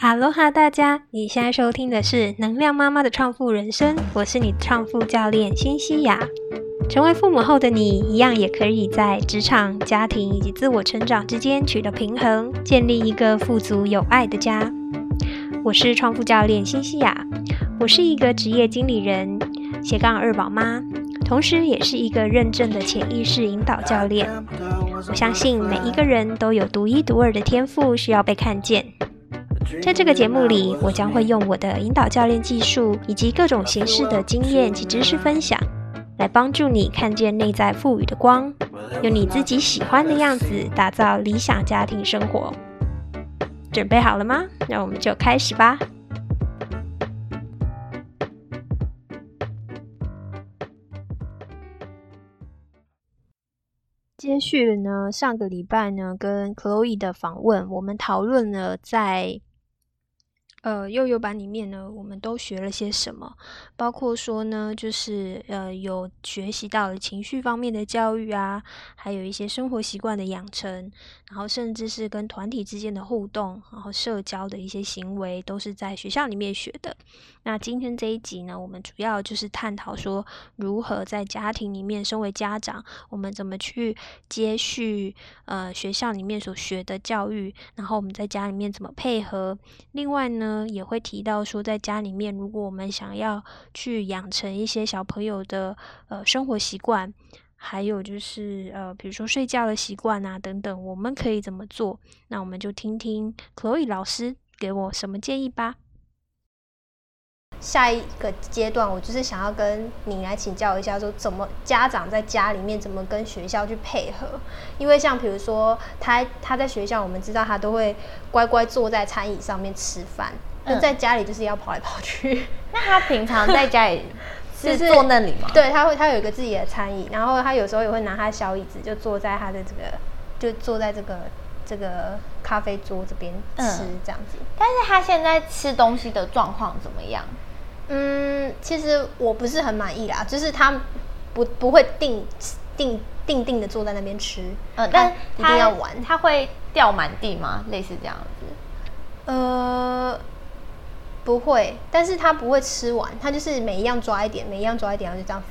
哈喽哈，大家！你现在收听的是《能量妈妈的创富人生》，我是你的创富教练辛西亚。成为父母后的你，一样也可以在职场、家庭以及自我成长之间取得平衡，建立一个富足有爱的家。我是创富教练辛西亚，我是一个职业经理人，斜杠二宝妈，同时也是一个认证的潜意识引导教练。我相信每一个人都有独一独二的天赋，需要被看见。在这个节目里，我将会用我的引导教练技术以及各种形式的经验及知识分享，来帮助你看见内在赋予的光，用你自己喜欢的样子打造理想家庭生活。准备好了吗？那我们就开始吧。接续呢，上个礼拜呢，跟 Chloe 的访问，我们讨论了在。呃，幼幼班里面呢，我们都学了些什么？包括说呢，就是呃，有学习到了情绪方面的教育啊，还有一些生活习惯的养成，然后甚至是跟团体之间的互动，然后社交的一些行为，都是在学校里面学的。那今天这一集呢，我们主要就是探讨说，如何在家庭里面，身为家长，我们怎么去接续呃学校里面所学的教育，然后我们在家里面怎么配合。另外呢。呢，也会提到说，在家里面，如果我们想要去养成一些小朋友的呃生活习惯，还有就是呃，比如说睡觉的习惯啊等等，我们可以怎么做？那我们就听听 Chloe 老师给我什么建议吧。下一个阶段，我就是想要跟你来请教一下，说怎么家长在家里面怎么跟学校去配合？因为像比如说，他他在学校，我们知道他都会乖乖坐在餐椅上面吃饭，那在家里就是要跑来跑去。那他平常在家里 是坐那里吗？对，他会他有一个自己的餐椅，然后他有时候也会拿他小椅子，就坐在他的这个，就坐在这个这个咖啡桌这边吃这样子。但是他现在吃东西的状况怎么样？嗯，其实我不是很满意啦，就是他不不会定定定定的坐在那边吃，嗯，但一定要玩，他会掉满地吗？类似这样子？呃，不会，但是他不会吃完，他就是每一样抓一点，每一样抓一点，然后就这样，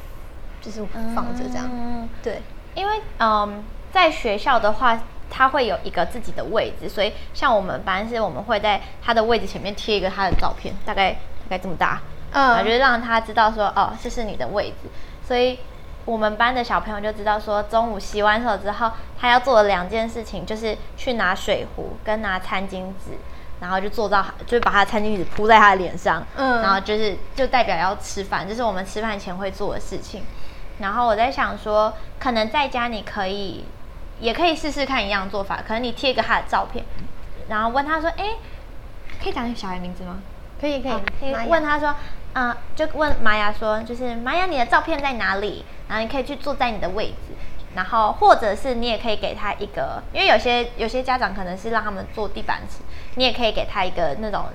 就是放着这样。嗯，对，因为嗯，在学校的话，他会有一个自己的位置，所以像我们班是我们会在他的位置前面贴一个他的照片，大概大概这么大。嗯，就是让他知道说，哦，这是你的位置，所以我们班的小朋友就知道说，中午洗完手之后，他要做的两件事情就是去拿水壶跟拿餐巾纸，然后就坐到，就把他的餐巾纸铺在他的脸上，嗯，然后就是就代表要吃饭，这是我们吃饭前会做的事情。然后我在想说，可能在家你可以，也可以试试看一样做法，可能你贴一个他的照片，然后问他说，哎，可以讲小孩名字吗？可以可以，可以问他说。啊，就问玛雅说，就是玛雅，你的照片在哪里？然后你可以去坐在你的位置，然后或者是你也可以给他一个，因为有些有些家长可能是让他们坐地板吃，你也可以给他一个那种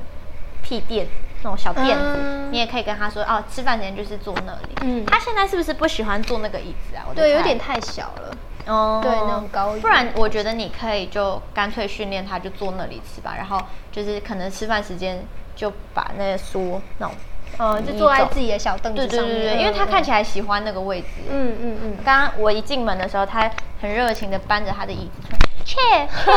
屁垫，那种小垫子，你也可以跟他说，哦，吃饭前就是坐那里。嗯，他现在是不是不喜欢坐那个椅子啊？对，有点太小了。哦，对，那种高。不然我觉得你可以就干脆训练他，就坐那里吃吧。然后就是可能吃饭时间就把那些书那种。嗯，就坐在自己的小凳子上面。对对对对，因为他看起来喜欢那个位置。嗯嗯嗯。刚刚我一进门的时候，他很热情的搬着他的椅子说：“切切。”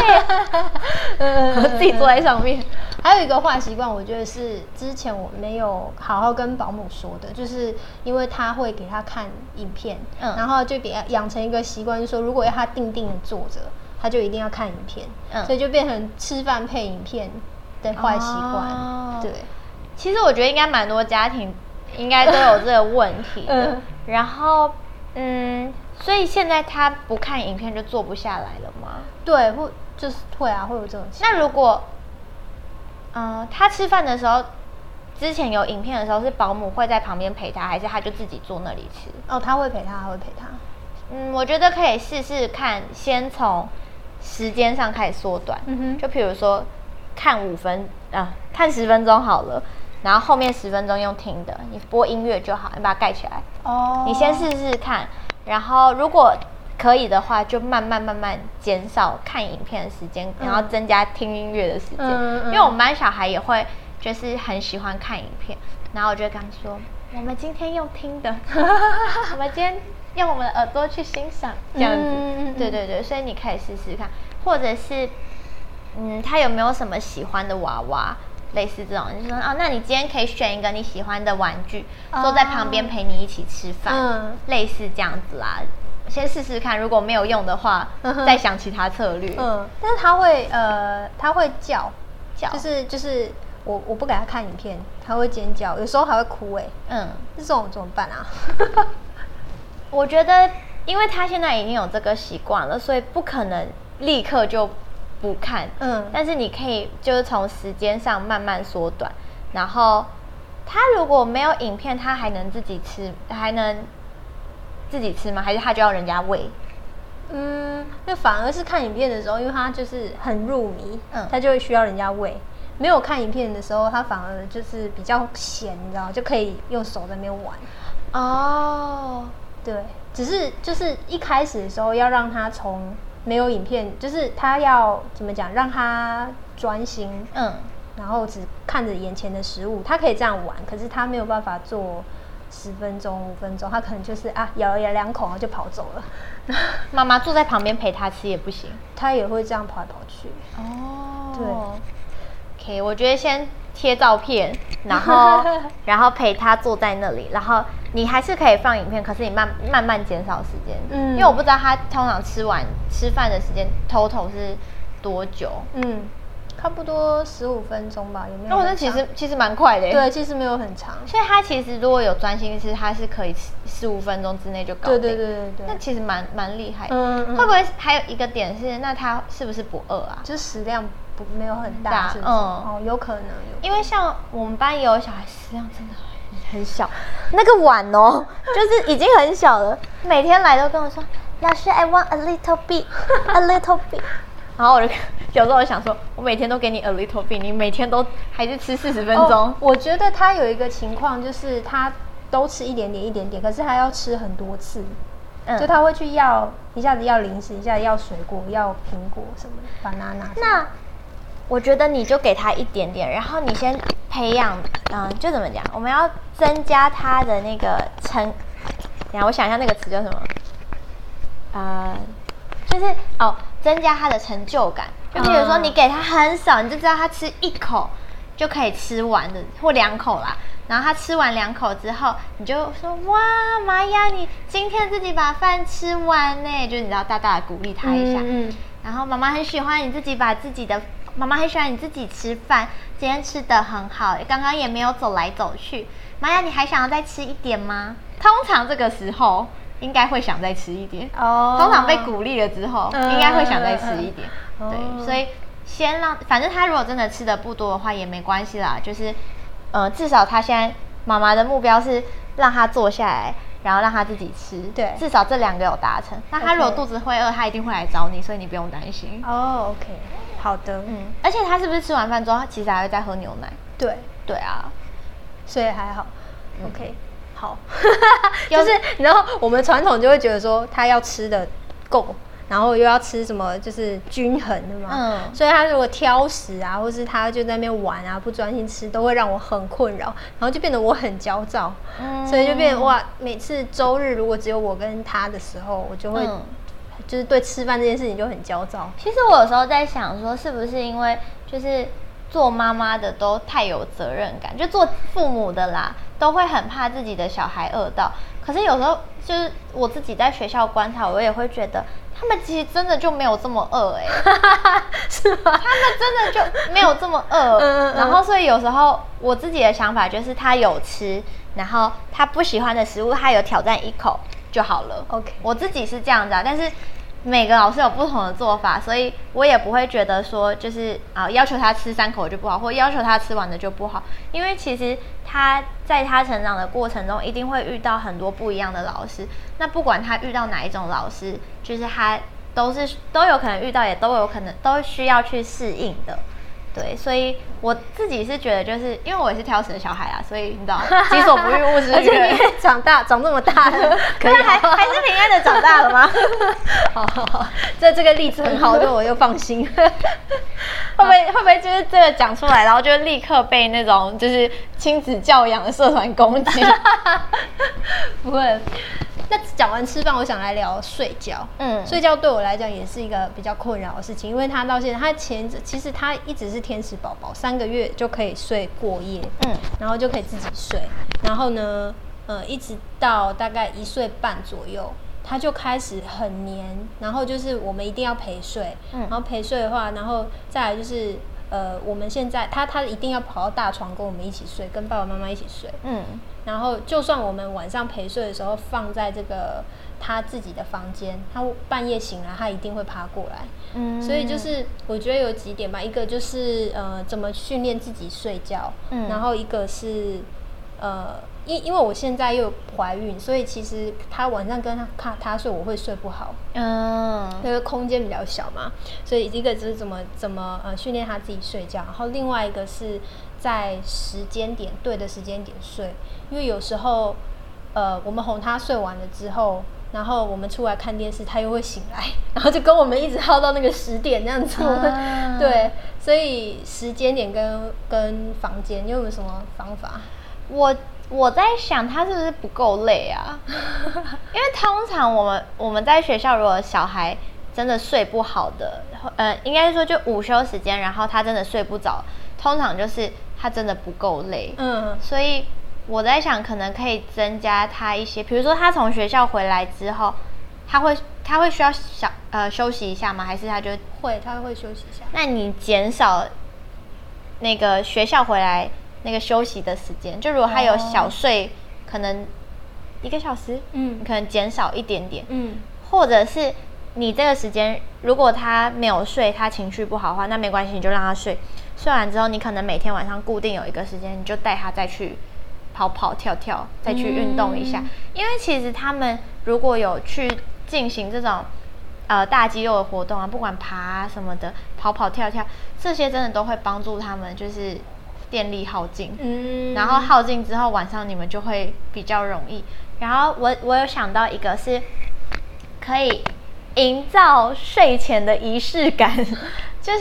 嗯，自己坐在上面。还有一个坏习惯，我觉得是之前我没有好好跟保姆说的，就是因为他会给他看影片，嗯，然后就给养成一个习惯，就是说如果要他定定的坐着，他就一定要看影片，嗯，所以就变成吃饭配影片的坏习惯，对。其实我觉得应该蛮多家庭应该都有这个问题的。然后，嗯，所以现在他不看影片就坐不下来了吗？对，会就是会啊，会有这种。那如果，嗯，他吃饭的时候，之前有影片的时候，是保姆会在旁边陪他，还是他就自己坐那里吃？哦，他会陪他，他会陪他。嗯，我觉得可以试试看，先从时间上开始缩短。嗯哼，就比如说看五分啊，看十分钟好了。然后后面十分钟用听的，你播音乐就好，你把它盖起来。哦。你先试试看，然后如果可以的话，就慢慢慢慢减少看影片的时间，然后增加听音乐的时间。因为我们班小孩也会就是很喜欢看影片，然后我就跟他说：“我们今天用听的，我们今天用我们的耳朵去欣赏，这样子。”对对对，所以你可以试试看，或者是嗯，他有没有什么喜欢的娃娃？类似这种，就说哦，那你今天可以选一个你喜欢的玩具，坐在旁边陪你一起吃饭，类似这样子啦。先试试看，如果没有用的话，再想其他策略。嗯，但是他会呃，他会叫叫，就是就是我我不给他看影片，他会尖叫，有时候还会哭哎。嗯，这种怎么办啊？我觉得，因为他现在已经有这个习惯了，所以不可能立刻就。不看，嗯，但是你可以就是从时间上慢慢缩短，然后他如果没有影片，他还能自己吃，还能自己吃吗？还是他就要人家喂？嗯，那反而是看影片的时候，因为他就是很入迷，嗯，他就会需要人家喂。没有看影片的时候，他反而就是比较闲，你知道，就可以用手在那边玩。哦，对，只是就是一开始的时候要让他从。没有影片，就是他要怎么讲，让他专心，嗯，然后只看着眼前的食物，他可以这样玩，可是他没有办法做十分钟、五分钟，他可能就是啊，咬了咬两口然后就跑走了。妈妈 坐在旁边陪他吃也不行，他也会这样跑来跑去。哦，对，OK，我觉得先。贴照片，然后 然后陪他坐在那里，然后你还是可以放影片，可是你慢慢慢减少时间，嗯，因为我不知道他通常吃完吃饭的时间 total 是多久，嗯，差不多十五分钟吧，有没有？那我那其实其实蛮快的，对，其实没有很长，所以他其实如果有专心吃，他是可以十五分钟之内就搞定，对对对对对，那其实蛮蛮厉害，嗯，会不会还有一个点是，那他是不是不饿啊？就是食量。不没有很大，嗯，哦，有可能有，因为像我们班也有小孩食量真的很很小，那个碗哦，就是已经很小了，每天来都跟我说，老师，I want a little bit，a little bit，然后我就有时候我想说，我每天都给你 a little bit，你每天都还是吃四十分钟。我觉得他有一个情况就是他都吃一点点一点点，可是他要吃很多次，嗯就他会去要一下子要零食，一下子要水果，要苹果什么，banana。那我觉得你就给他一点点，然后你先培养，嗯，就怎么讲？我们要增加他的那个成，等下我想一下那个词叫什么？呃，就是哦，增加他的成就感。就比如说你给他很少，你就知道他吃一口就可以吃完的，或两口啦。然后他吃完两口之后，你就说哇，妈呀，你今天自己把饭吃完呢，就你知道大大的鼓励他一下。嗯。然后妈妈很喜欢你自己把自己的。妈妈很喜欢你自己吃饭，今天吃的很好，刚刚也没有走来走去。妈呀，你还想要再吃一点吗？通常这个时候应该会想再吃一点。哦。通常被鼓励了之后，应该会想再吃一点。对，所以先让，反正他如果真的吃的不多的话也没关系啦，就是，呃，至少他现在妈妈的目标是让他坐下来，然后让他自己吃。对。至少这两个有达成。那他如果肚子会饿，他一定会来找你，所以你不用担心。哦，OK。好的，嗯，而且他是不是吃完饭之后，他其实还会再喝牛奶？对，对啊，所以还好，OK，好，就是然后我们传统就会觉得说他要吃的够，然后又要吃什么就是均衡的嘛，嗯，所以他如果挑食啊，或是他就在那边玩啊，不专心吃，都会让我很困扰，然后就变得我很焦躁，嗯，所以就变哇，每次周日如果只有我跟他的时候，我就会。就是对吃饭这件事情就很焦躁。其实我有时候在想，说是不是因为就是做妈妈的都太有责任感，就做父母的啦，都会很怕自己的小孩饿到。可是有时候就是我自己在学校观察，我也会觉得他们其实真的就没有这么饿哎，是吗？他们真的就没有这么饿。然后所以有时候我自己的想法就是他有吃，然后他不喜欢的食物他有挑战一口就好了。OK，我自己是这样子啊，但是。每个老师有不同的做法，所以我也不会觉得说就是啊要求他吃三口就不好，或要求他吃完的就不好。因为其实他在他成长的过程中，一定会遇到很多不一样的老师。那不管他遇到哪一种老师，就是他都是都有可能遇到，也都有可能都需要去适应的。对，所以我自己是觉得，就是因为我也是挑食的小孩啊，所以你知道，己所不欲，勿施于人。长大长这么大了，可以还还是平安的长大了吗？好好好，这这个例子很好，对我又放心。会不会会不会就是这个讲出来，然后就立刻被那种就是亲子教养的社团攻击？不会。那讲完吃饭，我想来聊睡觉。嗯，睡觉对我来讲也是一个比较困扰的事情，因为他到现在，他前其实他一直是天使宝宝，三个月就可以睡过夜，嗯，然后就可以自己睡，然后呢，呃，一直到大概一岁半左右，他就开始很黏，然后就是我们一定要陪睡，嗯，然后陪睡的话，然后再来就是。呃，我们现在他他一定要跑到大床跟我们一起睡，跟爸爸妈妈一起睡。嗯，然后就算我们晚上陪睡的时候放在这个他自己的房间，他半夜醒来他一定会爬过来。嗯，所以就是我觉得有几点吧，一个就是呃怎么训练自己睡觉，嗯，然后一个是呃。因因为我现在又怀孕，所以其实他晚上跟他他他睡，我会睡不好。嗯，因为空间比较小嘛，所以一个就是怎么怎么呃训练他自己睡觉，然后另外一个是在时间点对的时间点睡，因为有时候呃我们哄他睡完了之后，然后我们出来看电视，他又会醒来，然后就跟我们一直耗到那个十点这样子。对，所以时间点跟跟房间，你有没有什么方法？我。我在想他是不是不够累啊？因为通常我们我们在学校，如果小孩真的睡不好的，呃，应该说就午休时间，然后他真的睡不着，通常就是他真的不够累。嗯，所以我在想，可能可以增加他一些，比如说他从学校回来之后，他会他会需要小呃休息一下吗？还是他就会他会休息一下？那你减少那个学校回来。那个休息的时间，就如果他有小睡，可能一个小时，嗯，可能减少一点点，嗯，或者是你这个时间，如果他没有睡，他情绪不好的话，那没关系，你就让他睡。睡完之后，你可能每天晚上固定有一个时间，你就带他再去跑跑跳跳，再去运动一下。因为其实他们如果有去进行这种呃大肌肉的活动啊，不管爬什么的，跑跑跳跳，这些真的都会帮助他们，就是。电力耗尽，嗯，然后耗尽之后，晚上你们就会比较容易。然后我我有想到一个是，可以营造睡前的仪式感，就是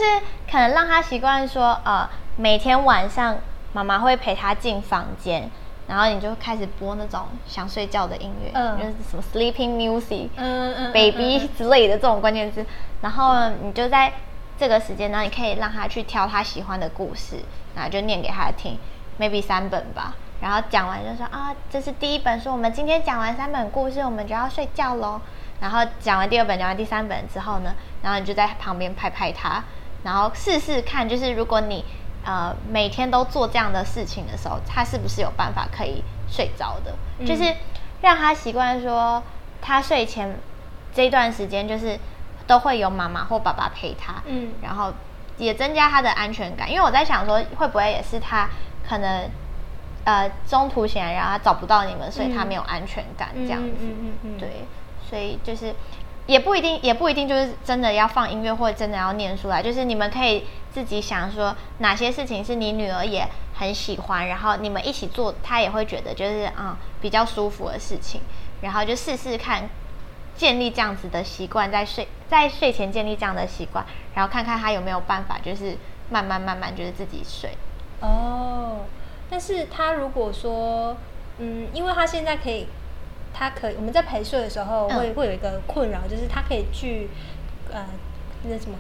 可能让他习惯说，呃，每天晚上妈妈会陪他进房间，然后你就开始播那种想睡觉的音乐，嗯，就是什么 sleeping music，嗯嗯，baby 之类的这种关键词，然后你就在。这个时间呢，你可以让他去挑他喜欢的故事，然后就念给他听，maybe 三本吧。然后讲完就说啊，这是第一本书，我们今天讲完三本故事，我们就要睡觉喽。然后讲完第二本，讲完第三本之后呢，然后你就在旁边拍拍他，然后试试看，就是如果你呃每天都做这样的事情的时候，他是不是有办法可以睡着的？就是让他习惯说，他睡前这段时间就是。都会有妈妈或爸爸陪他，嗯，然后也增加他的安全感。因为我在想说，会不会也是他可能呃中途醒来，然后他找不到你们，所以他没有安全感这样子。对，所以就是也不一定，也不一定就是真的要放音乐或者真的要念书来，就是你们可以自己想说哪些事情是你女儿也很喜欢，然后你们一起做，她也会觉得就是啊比较舒服的事情，然后就试试看。建立这样子的习惯，在睡在睡前建立这样的习惯，然后看看他有没有办法，就是慢慢慢慢就是自己睡。哦，但是他如果说，嗯，因为他现在可以，他可以我们在陪睡的时候会会有一个困扰，就是他可以去呃那什么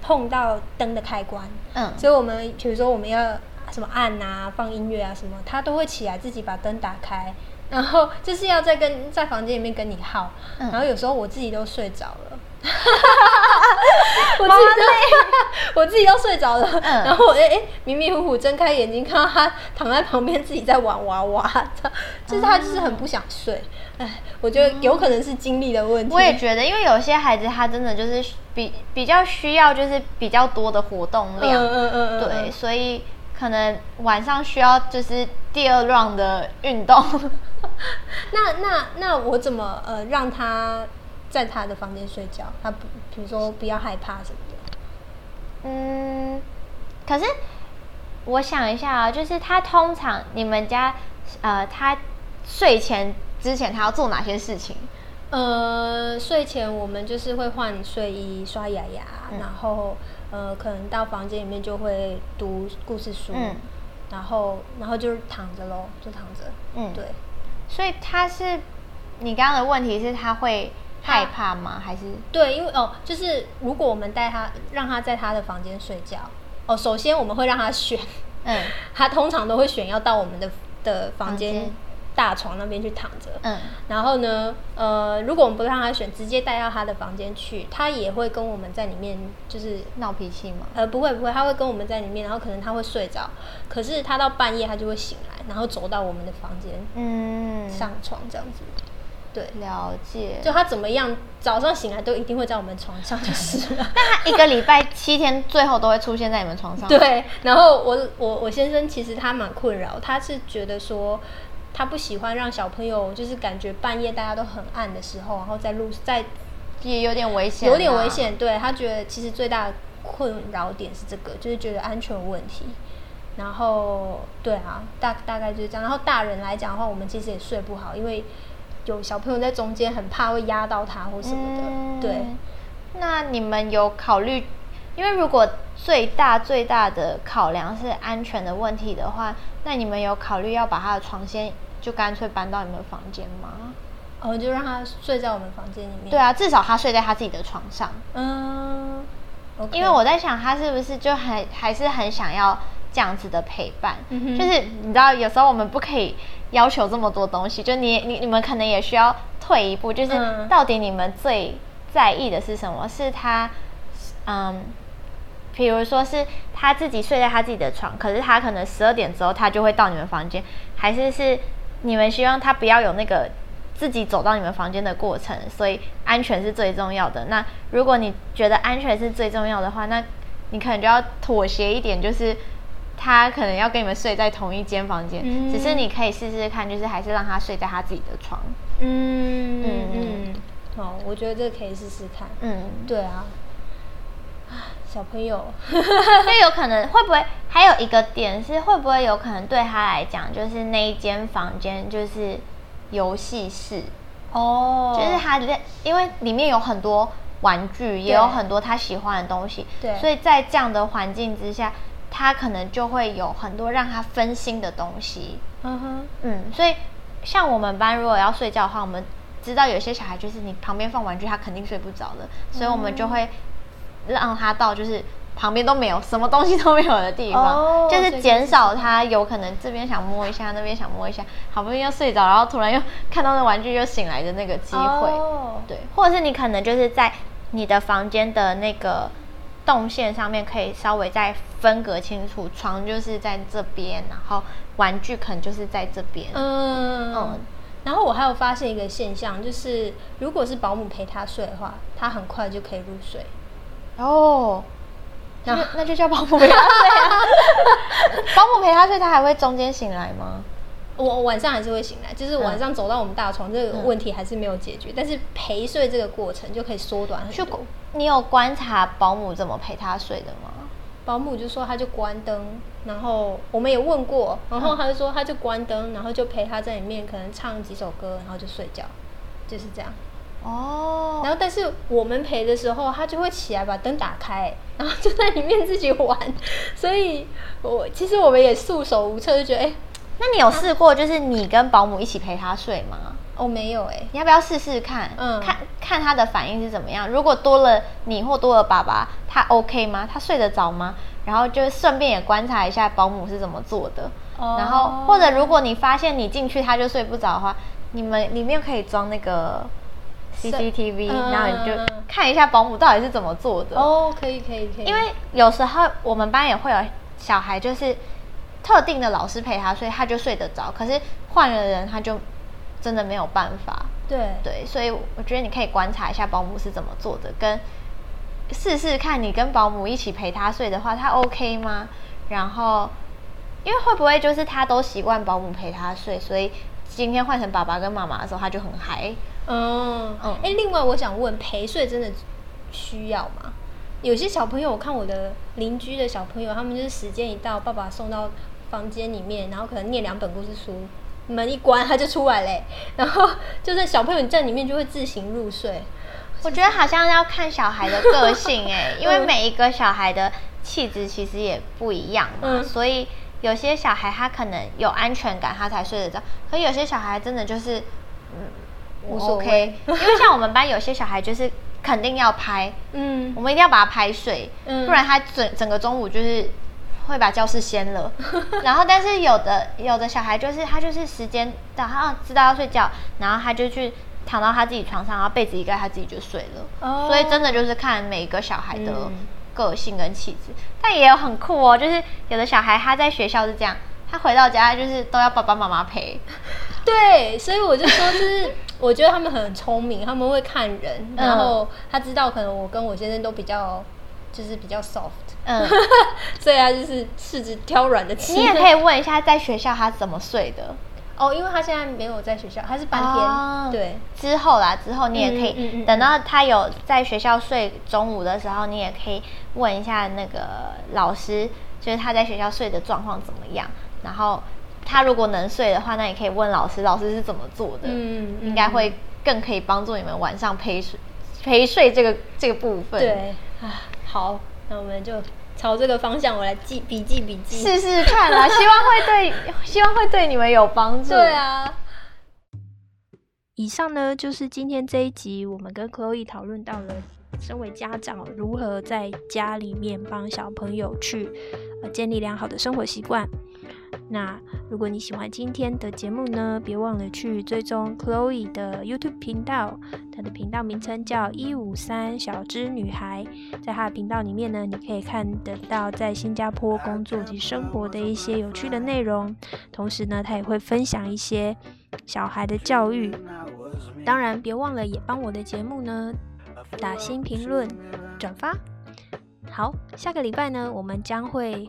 碰到灯的开关，嗯，所以我们比如说我们要什么按啊放音乐啊什么，他都会起来自己把灯打开。然后就是要在跟在房间里面跟你耗，然后有时候我自己都睡着了，我自己 我自己都睡着了，然后哎哎迷迷糊糊睁开眼睛看到他躺在旁边自己在玩娃娃，就是他就是很不想睡，哎，我觉得有可能是精力的问题。我也觉得，因为有些孩子他真的就是比比较需要就是比较多的活动量，嗯嗯嗯，对，所以可能晚上需要就是第二 round 的运动。那那那我怎么呃让他在他的房间睡觉？他不，比如说不要害怕什么的。嗯，可是我想一下啊，就是他通常你们家呃，他睡前之前他要做哪些事情？呃，睡前我们就是会换睡衣、刷牙牙，然后呃，可能到房间里面就会读故事书，然后然后就是躺着喽，就躺着。嗯，对。所以他是你刚刚的问题是他会害怕吗？还是对，因为哦，就是如果我们带他让他在他的房间睡觉，哦，首先我们会让他选，嗯，他通常都会选要到我们的的房间。大床那边去躺着，嗯，然后呢，呃，如果我们不让他选，直接带到他的房间去，他也会跟我们在里面，就是闹脾气吗？呃，不会不会，他会跟我们在里面，然后可能他会睡着，可是他到半夜他就会醒来，然后走到我们的房间，嗯，上床这样子，对，了解。就他怎么样，早上醒来都一定会在我们床上就是了。那他一个礼拜七天，最后都会出现在你们床上？对。然后我我我先生其实他蛮困扰，他是觉得说。他不喜欢让小朋友，就是感觉半夜大家都很暗的时候，然后在路在也有点危险，有点危险。对他觉得其实最大的困扰点是这个，就是觉得安全问题。然后对啊，大大概就是这样。然后大人来讲的话，我们其实也睡不好，因为有小朋友在中间，很怕会压到他或什么的。对。那你们有考虑？因为如果最大最大的考量是安全的问题的话，那你们有考虑要把他的床先就干脆搬到你们房间吗？哦，就让他睡在我们房间里面。对啊，至少他睡在他自己的床上。嗯，因为我在想，他是不是就还还是很想要这样子的陪伴？就是你知道，有时候我们不可以要求这么多东西，就你你你们可能也需要退一步，就是到底你们最在意的是什么？是他，嗯。比如说是他自己睡在他自己的床，可是他可能十二点之后他就会到你们房间，还是是你们希望他不要有那个自己走到你们房间的过程，所以安全是最重要的。那如果你觉得安全是最重要的话，那你可能就要妥协一点，就是他可能要跟你们睡在同一间房间，只是你可以试试看，就是还是让他睡在他自己的床。嗯嗯嗯，好，我觉得这个可以试试看。嗯，对啊。小朋友，就有可能会不会还有一个点是会不会有可能对他来讲，就是那一间房间就是游戏室。哦，就是他因为里面有很多玩具，也有很多他喜欢的东西，对，所以在这样的环境之下，他可能就会有很多让他分心的东西。嗯哼，嗯，所以像我们班如果要睡觉的话，我们知道有些小孩就是你旁边放玩具，他肯定睡不着的，所以我们就会。让他到就是旁边都没有什么东西都没有的地方，就是减少他有可能这边想摸一下，那边想摸一下，好不容易要睡着，然后突然又看到那玩具又醒来的那个机会。对，或者是你可能就是在你的房间的那个动线上面可以稍微再分隔清楚，床就是在这边，然后玩具可能就是在这边。嗯嗯。然后我还有发现一个现象，就是如果是保姆陪他睡的话，他很快就可以入睡。哦，那那就叫保姆陪他睡啊。保姆陪他睡，他还会中间醒来吗？我晚上还是会醒来，就是晚上走到我们大床这个问题还是没有解决，但是陪睡这个过程就可以缩短很多。你有观察保姆怎么陪他睡的吗？保姆就说他就关灯，然后我们也问过，然后他就说他就关灯，然后就陪他在里面可能唱几首歌，然后就睡觉，就是这样。哦，然后但是我们陪的时候，他就会起来把灯打开，然后就在里面自己玩。所以，我其实我们也束手无策，就觉得，哎，那你有试过就是你跟保姆一起陪他睡吗？哦，没有哎，你要不要试试看？嗯，看看他的反应是怎么样。如果多了你或多了爸爸，他 OK 吗？他睡得着吗？然后就顺便也观察一下保姆是怎么做的。哦，然后或者如果你发现你进去他就睡不着的话，你们里面可以装那个。CCTV，然后你就看一下保姆到底是怎么做的哦，可以可以可以。因为有时候我们班也会有小孩，就是特定的老师陪他睡，他就睡得着。可是换了人，他就真的没有办法。对对，所以我觉得你可以观察一下保姆是怎么做的，跟试试看你跟保姆一起陪他睡的话，他 OK 吗？然后因为会不会就是他都习惯保姆陪他睡，所以今天换成爸爸跟妈妈的时候，他就很嗨。嗯嗯，哎，另外我想问，陪睡真的需要吗？有些小朋友，我看我的邻居的小朋友，他们就是时间一到，爸爸送到房间里面，然后可能念两本故事书，门一关他就出来嘞，然后就是小朋友在里面就会自行入睡。我觉得好像要看小孩的个性哎，因为每一个小孩的气质其实也不一样嘛，所以有些小孩他可能有安全感，他才睡得着，可有些小孩真的就是嗯无所谓，因为像我们班有些小孩就是。肯定要拍，嗯，我们一定要把它拍睡，嗯，不然他整整个中午就是会把教室掀了。然后，但是有的有的小孩就是他就是时间到，他知道要睡觉，然后他就去躺到他自己床上，然后被子一盖，他自己就睡了。哦，所以真的就是看每一个小孩的个性跟气质，但也有很酷哦，就是有的小孩他在学校是这样，他回到家就是都要爸爸妈妈陪。对，所以我就说就是。我觉得他们很聪明，他们会看人，然后他知道可能我跟我先生都比较，就是比较 soft，嗯，所以他就是柿子挑软的吃。你也可以问一下，在学校他怎么睡的？哦，因为他现在没有在学校，他是半天，对，之后啦，之后你也可以等到他有在学校睡中午的时候，你也可以问一下那个老师，就是他在学校睡的状况怎么样，然后。他如果能睡的话，那也可以问老师，老师是怎么做的？嗯，应该会更可以帮助你们晚上陪睡陪睡这个这个部分。对啊，好，那我们就朝这个方向，我来记笔记笔记，试试看啦。希望会对，希望会对你们有帮助。对啊。以上呢，就是今天这一集，我们跟 Chloe 讨论到了，身为家长如何在家里面帮小朋友去呃建立良好的生活习惯。那如果你喜欢今天的节目呢，别忘了去追踪 Chloe 的 YouTube 频道，她的频道名称叫一五三小只女孩。在她的频道里面呢，你可以看得到在新加坡工作及生活的一些有趣的内容，同时呢，她也会分享一些小孩的教育。当然，别忘了也帮我的节目呢打新评论、转发。好，下个礼拜呢，我们将会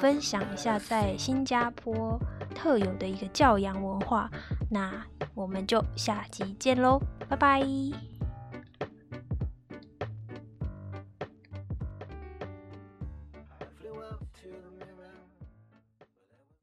分享一下在新加坡特有的一个教养文化。那我们就下集见喽，拜拜。